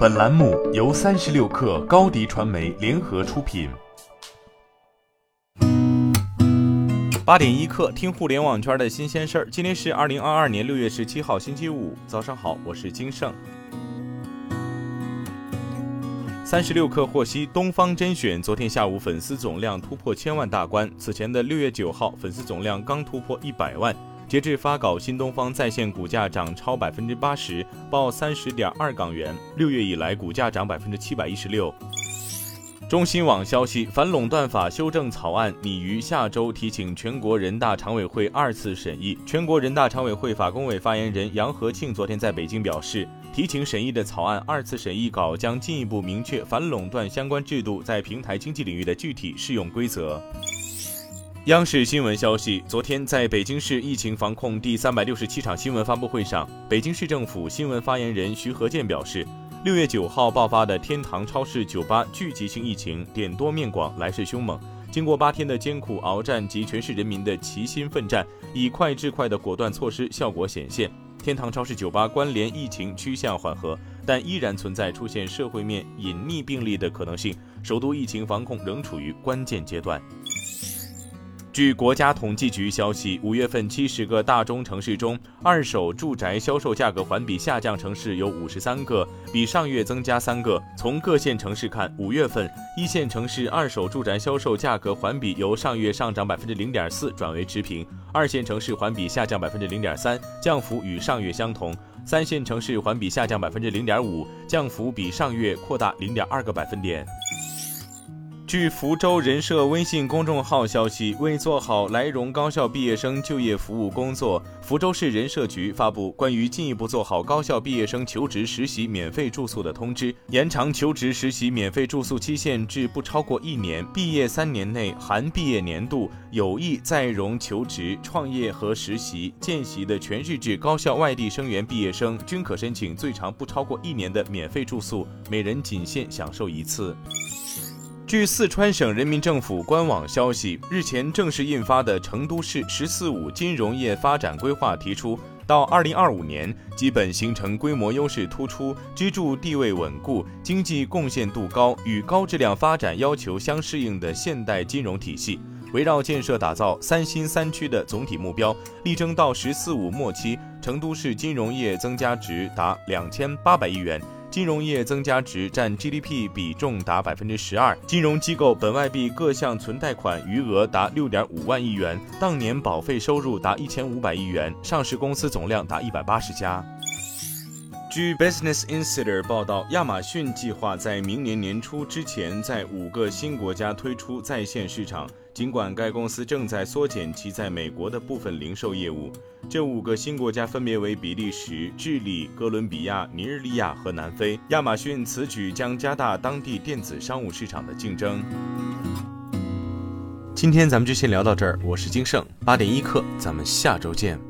本栏目由三十六氪高低传媒联合出品。八点一刻，听互联网圈的新鲜事儿。今天是二零二二年六月十七号，星期五，早上好，我是金盛。三十六氪获悉，东方甄选昨天下午粉丝总量突破千万大关，此前的六月九号粉丝总量刚突破一百万。截至发稿，新东方在线股价涨超百分之八十，报三十点二港元。六月以来，股价涨百分之七百一十六。中新网消息，反垄断法修正草案拟于下周提请全国人大常委会二次审议。全国人大常委会法工委发言人杨和庆昨天在北京表示，提请审议的草案二次审议稿将进一步明确反垄断相关制度在平台经济领域的具体适用规则。央视新闻消息，昨天在北京市疫情防控第三百六十七场新闻发布会上，北京市政府新闻发言人徐和建表示，六月九号爆发的天堂超市酒吧聚集性疫情点多面广，来势凶猛。经过八天的艰苦鏖战及全市人民的齐心奋战，以快制快的果断措施效果显现，天堂超市酒吧关联疫情趋向缓和，但依然存在出现社会面隐匿病例的可能性，首都疫情防控仍处于关键阶段。据国家统计局消息，五月份七十个大中城市中，二手住宅销售价格环比下降城市有五十三个，比上月增加三个。从各线城市看，五月份一线城市二手住宅销售价格环比由上月上涨百分之零点四转为持平，二线城市环比下降百分之零点三，降幅与上月相同；三线城市环比下降百分之零点五，降幅比上月扩大零点二个百分点。据福州人社微信公众号消息，为做好来蓉高校毕业生就业服务工作，福州市人社局发布关于进一步做好高校毕业生求职实习免费住宿的通知，延长求职实习免费住宿期限至不超过一年，毕业三年内含毕业年度有意在蓉求职、创业和实习见习的全日制高校外地生源毕业生，均可申请最长不超过一年的免费住宿，每人仅限享受一次。据四川省人民政府官网消息，日前正式印发的成都市“十四五”金融业发展规划提出，到二零二五年，基本形成规模优势突出、支柱地位稳固、经济贡献度高、与高质量发展要求相适应的现代金融体系。围绕建设打造“三新三区”的总体目标，力争到“十四五”末期，成都市金融业增加值达两千八百亿元。金融业增加值占 GDP 比重达百分之十二，金融机构本外币各项存贷款余额达六点五万亿元，当年保费收入达一千五百亿元，上市公司总量达一百八十家。据 Business Insider 报道，亚马逊计划在明年年初之前在五个新国家推出在线市场。尽管该公司正在缩减其在美国的部分零售业务，这五个新国家分别为比利时、智利、哥伦比亚、尼日利亚和南非。亚马逊此举将加大当地电子商务市场的竞争。今天咱们就先聊到这儿，我是金盛，八点一刻，咱们下周见。